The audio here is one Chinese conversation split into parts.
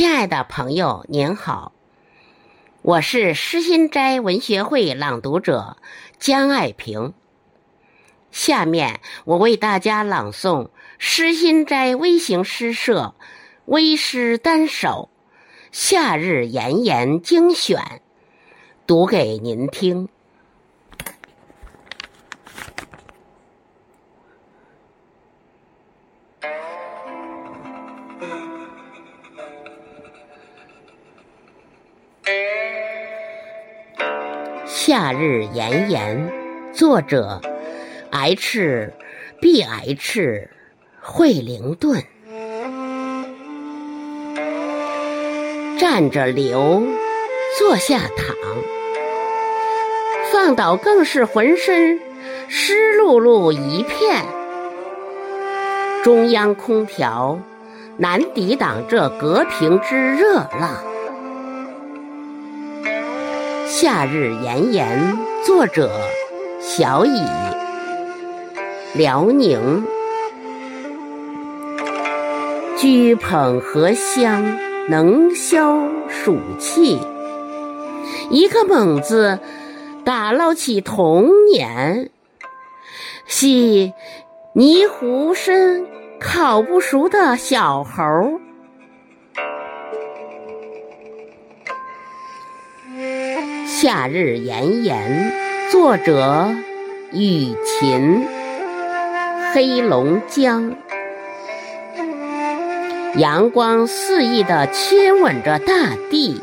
亲爱的朋友，您好，我是诗心斋文学会朗读者江爱萍。下面我为大家朗诵诗心斋微型诗社微诗单首《夏日炎炎》精选，读给您听。夏日炎炎，作者 H B H 惠灵顿。站着流，坐下躺，放倒更是浑身湿漉漉一片。中央空调难抵挡这隔屏之热浪。夏日炎炎，作者小乙，辽宁。居捧荷香，能消暑气。一个猛子打捞起童年，系泥糊身烤不熟的小猴。夏日炎炎，作者雨琴，黑龙江。阳光肆意地亲吻着大地，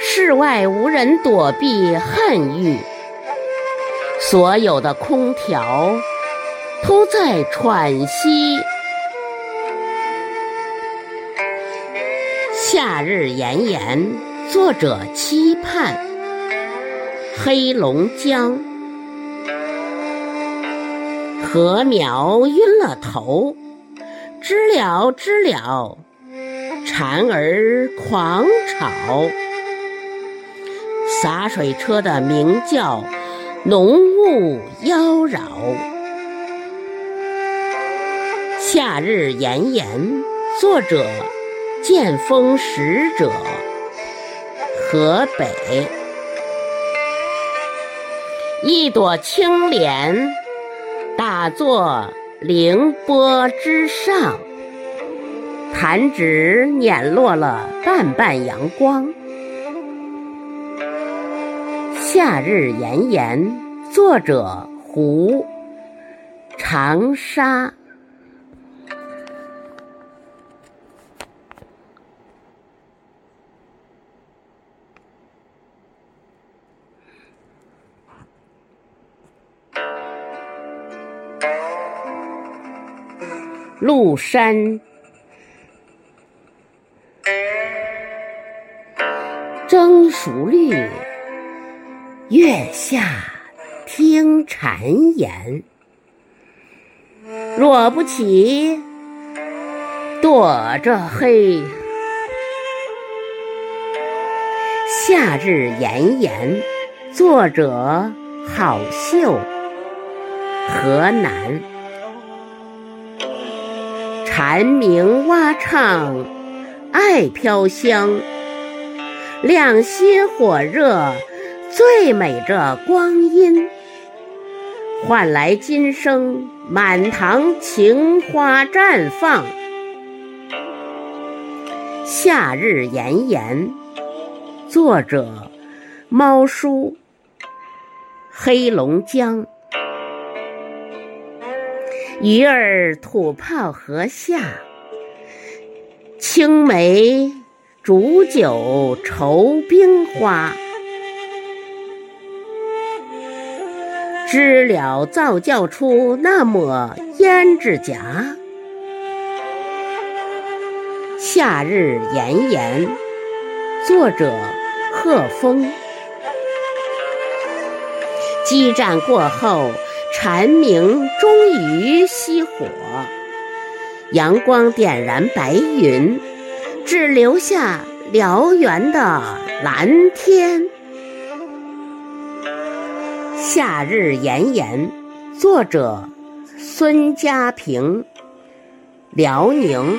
室外无人躲避恨郁，所有的空调都在喘息。夏日炎炎。作者期盼，黑龙江禾苗晕了头，知了知了，蝉儿狂吵，洒水车的鸣叫，浓雾妖娆。夏日炎炎，作者剑锋使者。河北，一朵青莲打坐凌波之上，弹指碾落了半半阳光。夏日炎炎，作者胡，长沙。麓山，蒸熟绿，月下听谗言。若不起，躲着黑。夏日炎炎，作者郝秀，河南。蝉鸣蛙唱，爱飘香，亮心火热，最美这光阴，换来今生满堂情花绽放。夏日炎炎，作者猫叔，黑龙江。鱼儿吐泡河下，青梅煮酒愁冰花。知了造叫出那抹胭脂颊。夏日炎炎，作者贺峰。激战过后。蝉鸣终于熄火，阳光点燃白云，只留下燎原的蓝天。夏日炎炎，作者孙家平，辽宁。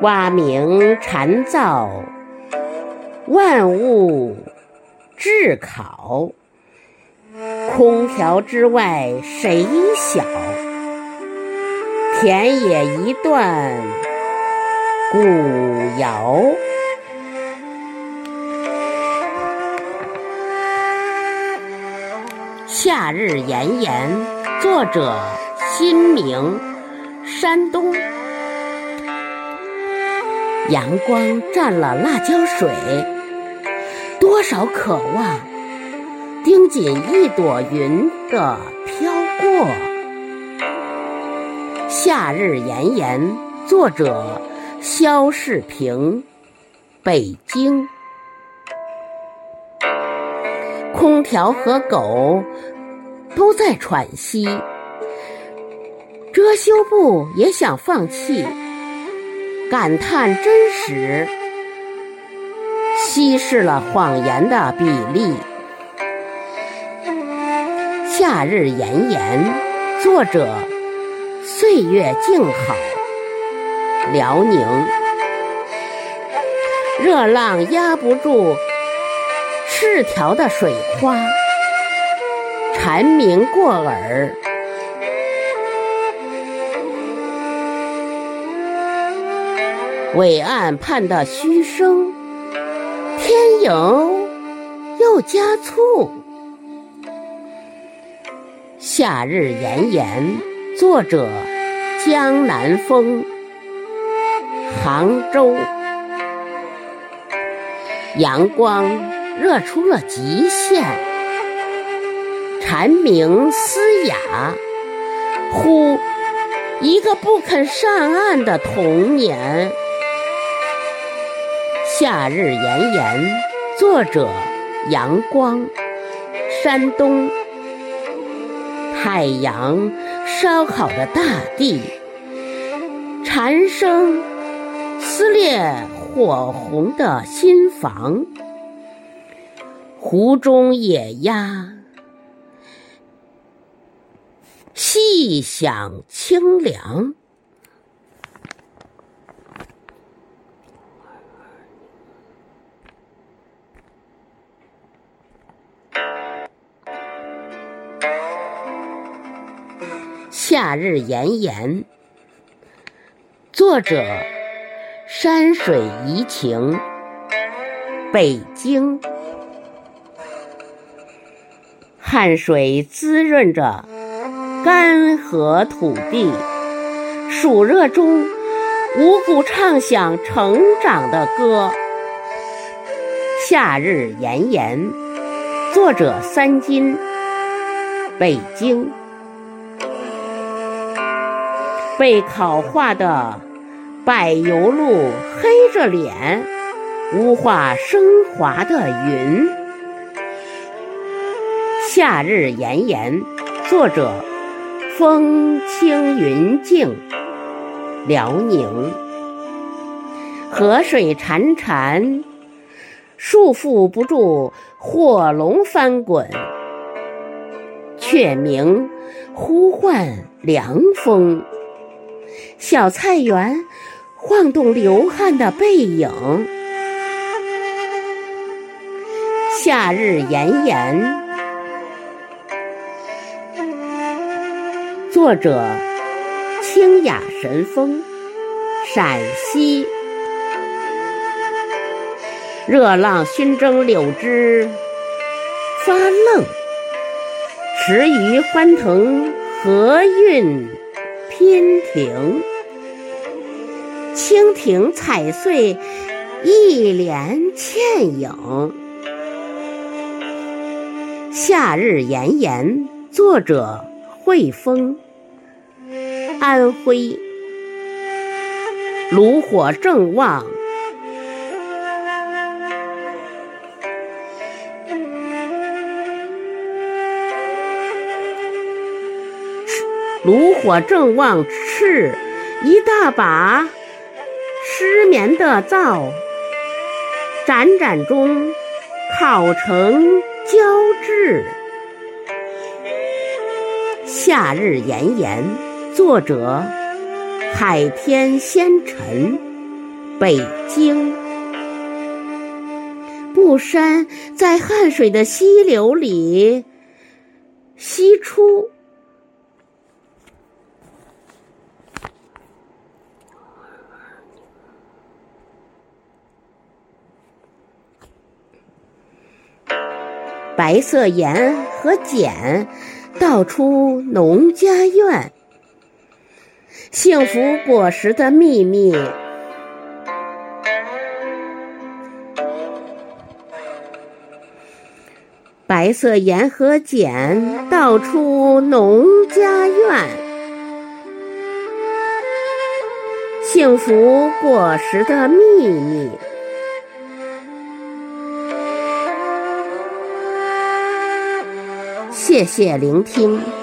蛙鸣蝉噪，万物炙烤。空调之外谁晓？田野一段古谣。夏日炎炎，作者新明，山东。阳光蘸了辣椒水，多少渴望，盯紧一朵云的飘过。夏日炎炎，作者肖世平，北京。空调和狗都在喘息，遮羞布也想放弃，感叹真实稀释了谎言的比例。夏日炎炎，作者。岁月静好，辽宁。热浪压不住赤条的水花，蝉鸣过耳。伟岸畔的嘘声，天影又加粗。夏日炎炎。作者：江南风，杭州。阳光热出了极限，蝉鸣嘶哑，呼一个不肯上岸的童年。夏日炎炎，作者：阳光，山东。太阳。烧烤的大地，蝉声撕裂火红的心房，湖中野鸭细响清凉。夏日炎炎，作者：山水怡情，北京。汗水滋润着干涸土地，暑热中五谷唱响成长的歌。夏日炎炎，作者：三金，北京。被烤化的柏油路黑着脸，无化升华的云。夏日炎炎，作者风轻云静，辽宁。河水潺潺，束缚不住火龙翻滚，却鸣呼唤凉风。小菜园晃动流汗的背影。夏日炎炎，作者清雅神风，陕西。热浪熏蒸柳枝发愣，池鱼欢腾荷韵。天庭，蜻蜓踩碎一帘倩影。夏日炎炎，作者惠风，安徽。炉火正旺。炉火正旺，赤一大把失眠的灶，盏盏中烤成焦质。夏日炎炎，作者海天仙尘，北京。布衫在汗水的溪流里吸出。白色盐和碱道出农家院，幸福果实的秘密。白色盐和碱道出农家院，幸福果实的秘密。谢谢聆听。